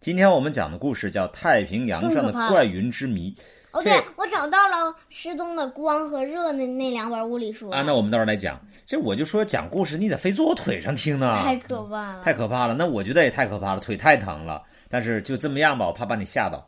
今天我们讲的故事叫《太平洋上的怪云之谜》。哦，对，我找到了失踪的光和热那那两本物理书啊。那我们到时候来讲。这我就说讲故事，你得非坐我腿上听呢。太可怕了，太可怕了。那我觉得也太可怕了，腿太疼了。但是就这么样吧，我怕把你吓到。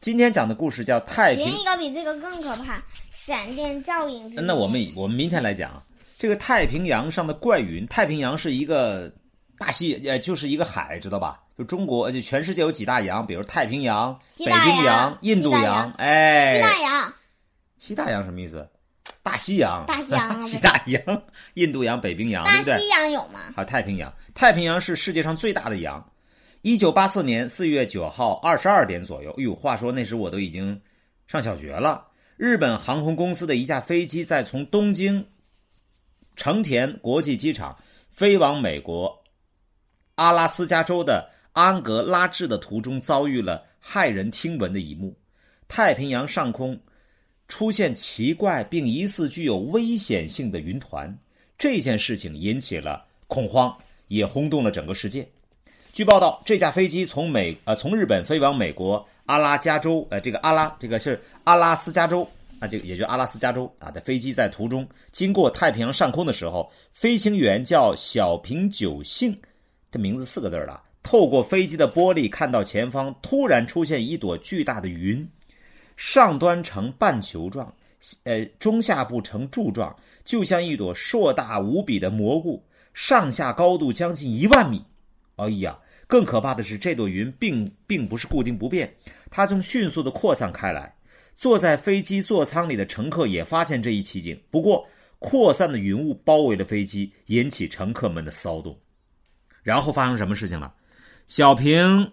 今天讲的故事叫《太平》。另一个比这个更可怕，闪电照影。那我们我们明天来讲这个太平洋上的怪云。太平洋是一个大西，呃，就是一个海，知道吧？就中国，就全世界有几大洋，比如太平洋、北冰洋、印度洋，哎，西大洋，西大洋什么意思？大西洋，大西洋，西大洋，印度洋、北冰洋，对不对？大西洋有吗？好，太平洋，太平洋是世界上最大的洋。一九八四年四月九号二十二点左右，哎呦，话说那时我都已经上小学了。日本航空公司的一架飞机在从东京成田国际机场飞往美国阿拉斯加州的。安格拉治的途中遭遇了骇人听闻的一幕：太平洋上空出现奇怪并疑似具有危险性的云团。这件事情引起了恐慌，也轰动了整个世界。据报道，这架飞机从美呃从日本飞往美国阿拉加州，呃这个阿拉这个是阿拉斯加州啊，这个也就阿拉斯加州啊的飞机在途中经过太平洋上空的时候，飞行员叫小平久幸，这名字四个字了。透过飞机的玻璃，看到前方突然出现一朵巨大的云，上端呈半球状，呃，中下部呈柱状，就像一朵硕大无比的蘑菇，上下高度将近一万米。哎呀，更可怕的是，这朵云并并不是固定不变，它正迅速的扩散开来。坐在飞机座舱里的乘客也发现这一奇景，不过扩散的云雾包围了飞机，引起乘客们的骚动。然后发生什么事情了？小平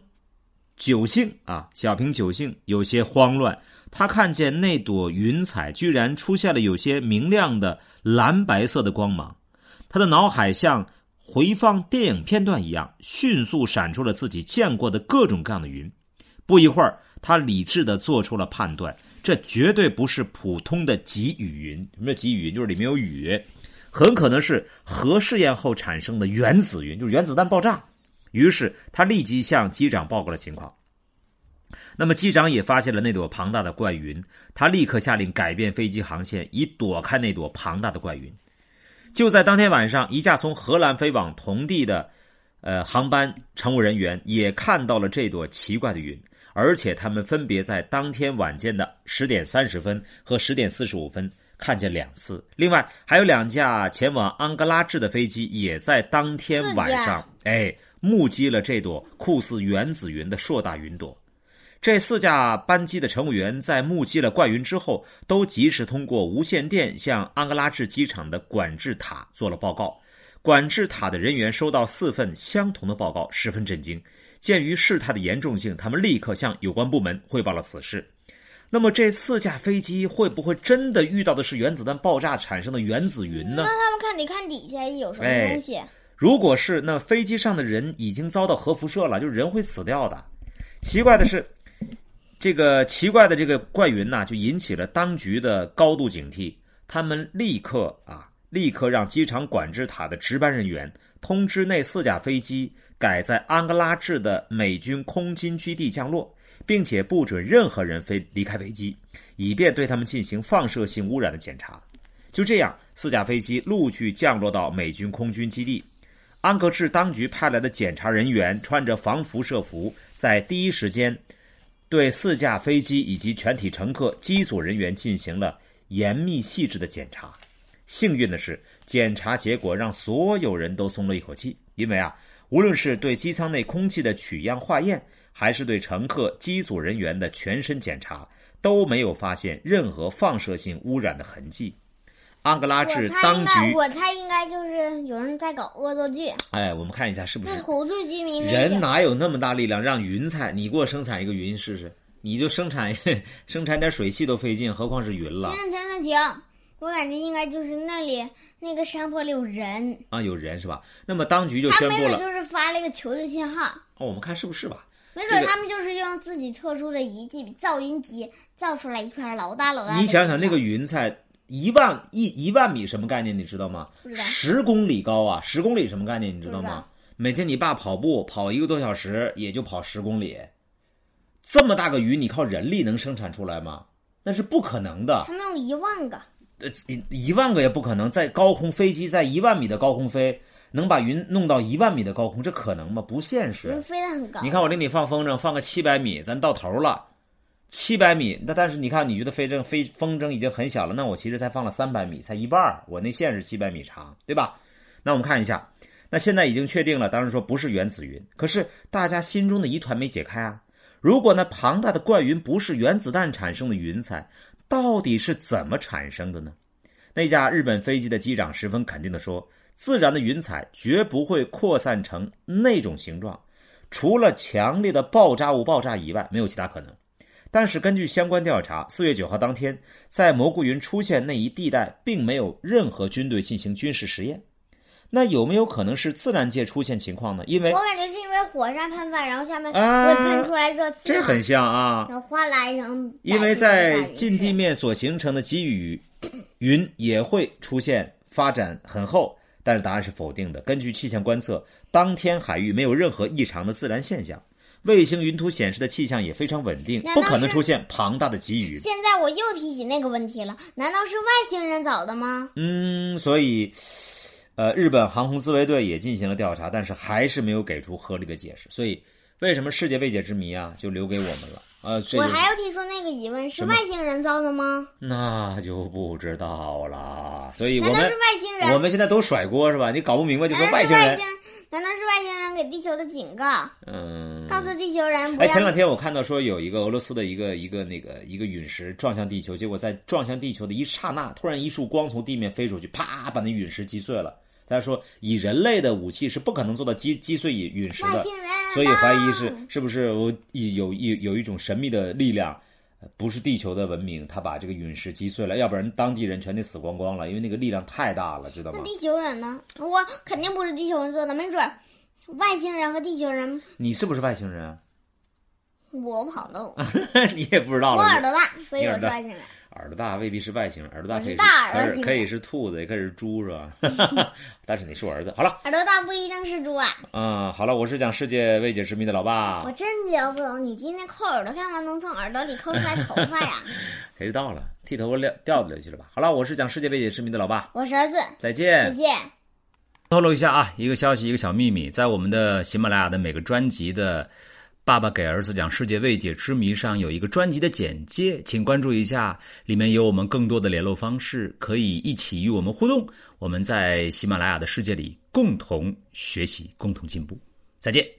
久幸啊，小平久幸有些慌乱。他看见那朵云彩居然出现了有些明亮的蓝白色的光芒，他的脑海像回放电影片段一样，迅速闪出了自己见过的各种各样的云。不一会儿，他理智的做出了判断：这绝对不是普通的积雨云。什么叫积雨云？就是里面有雨，很可能是核试验后产生的原子云，就是原子弹爆炸。于是他立即向机长报告了情况。那么机长也发现了那朵庞大的怪云，他立刻下令改变飞机航线，以躲开那朵庞大的怪云。就在当天晚上，一架从荷兰飞往同地的，呃，航班乘务人员也看到了这朵奇怪的云，而且他们分别在当天晚间的十点三十分和十点四十五分看见两次。另外，还有两架前往安哥拉治的飞机也在当天晚上，哎。目击了这朵酷似原子云的硕大云朵。这四架班机的乘务员在目击了怪云之后，都及时通过无线电向安哥拉治机场的管制塔做了报告。管制塔的人员收到四份相同的报告，十分震惊。鉴于事态的严重性，他们立刻向有关部门汇报了此事。那么，这四架飞机会不会真的遇到的是原子弹爆炸产生的原子云呢？那他们看得看底下有什么东西。如果是那飞机上的人已经遭到核辐射了，就人会死掉的。奇怪的是，这个奇怪的这个怪云呐，就引起了当局的高度警惕。他们立刻啊，立刻让机场管制塔的值班人员通知那四架飞机改在安哥拉治的美军空军基地降落，并且不准任何人飞离开飞机，以便对他们进行放射性污染的检查。就这样，四架飞机陆续降落到美军空军基地。安格治当局派来的检查人员穿着防辐射服，在第一时间对四架飞机以及全体乘客、机组人员进行了严密细致的检查。幸运的是，检查结果让所有人都松了一口气，因为啊，无论是对机舱内空气的取样化验，还是对乘客、机组人员的全身检查，都没有发现任何放射性污染的痕迹。安格拉治当局，我猜应该就是有人在搞恶作剧。哎，我们看一下是不是唬住居民？人哪有那么大力量让云彩？你给我生产一个云试试，你就生产 生产点水汽都费劲，何况是云了停停停停！我感觉应该就是那里那个山坡里有人，啊？有人是吧？那么当局就他没准宣布了，就是发了一个求救信号，哦，我们看是不是吧？没准他们就是用自己特殊的仪器造云机造出来一片老大老大。你想想那个云彩一万一一万米什么概念？你知道吗？十公里高啊！十公里什么概念？你知道吗？每天你爸跑步跑一个多小时，也就跑十公里。这么大个鱼，你靠人力能生产出来吗？那是不可能的。他们用一万个，呃，一一万个也不可能。在高空飞机在一万米的高空飞，能把云弄到一万米的高空，这可能吗？不现实云。飞得很高。你看我给你放风筝，放个七百米，咱到头了。七百米，那但是你看，你觉得飞筝飞风筝已经很小了，那我其实才放了三百米，才一半儿我那线是七百米长，对吧？那我们看一下，那现在已经确定了，当然说不是原子云，可是大家心中的疑团没解开啊。如果那庞大的怪云不是原子弹产生的云彩，到底是怎么产生的呢？那架日本飞机的机长十分肯定地说：“自然的云彩绝不会扩散成那种形状，除了强烈的爆炸物爆炸以外，没有其他可能。”但是根据相关调查，四月九号当天，在蘑菇云出现那一地带，并没有任何军队进行军事实验。那有没有可能是自然界出现情况呢？因为我感觉是因为火山喷发，然后下面啊会喷出来热气嘛，这很像啊，然后哗啦一声，因为在近地面所形成的积雨云也会出现发展很厚，但是答案是否定的。根据气象观测，当天海域没有任何异常的自然现象，卫星云图显示的气象也非常稳定，不可能出现庞大的积雨。现在我又提起那个问题了，难道是外星人造的吗？嗯，所以，呃，日本航空自卫队也进行了调查，但是还是没有给出合理的解释。所以，为什么世界未解之谜啊，就留给我们了？呃，我还要提出那个疑问：是外星人造的吗？那就不知道了。所以我们是外星人？我们现在都甩锅是吧？你搞不明白就说外星人？难道是外星人给地球的警告，嗯，告诉地球人不哎，前两天我看到说有一个俄罗斯的一个一个那个一个陨石撞向地球，结果在撞向地球的一刹那，突然一束光从地面飞出去，啪把那陨石击碎了。大家说，以人类的武器是不可能做到击击碎陨陨石的，所以怀疑是是不是我有有有一种神秘的力量，呃不是地球的文明，他把这个陨石击碎了，要不然当地人全得死光光了，因为那个力量太大了，知道吗那？地球人呢？我肯定不是地球人做的，没准外星人和地球人，你是不是外星人啊？我跑的，你也不知道我。耳朵大，所以我是外星人。耳朵大未必是外星人，耳朵大可以是是大可以可以是兔子，也可以是猪，是吧？但是你是我儿子。好了，耳朵大不一定是猪啊！嗯，好了，我是讲世界未解之谜的老爸我爸，真聊不懂，你今天抠耳朵干嘛能从耳朵里抠出来头发呀？谁知道了？剃头发掉掉下去了吧？好了，我是讲世界未解之谜的老爸，我是儿子，再见再。见。透露一下啊，一个消息，一个小秘密，在我们的喜马拉雅的每个专辑的《爸爸给儿子讲世界未解之谜》上有一个专辑的简介，请关注一下，里面有我们更多的联络方式，可以一起与我们互动。我们在喜马拉雅的世界里共同学习，共同进步。再见。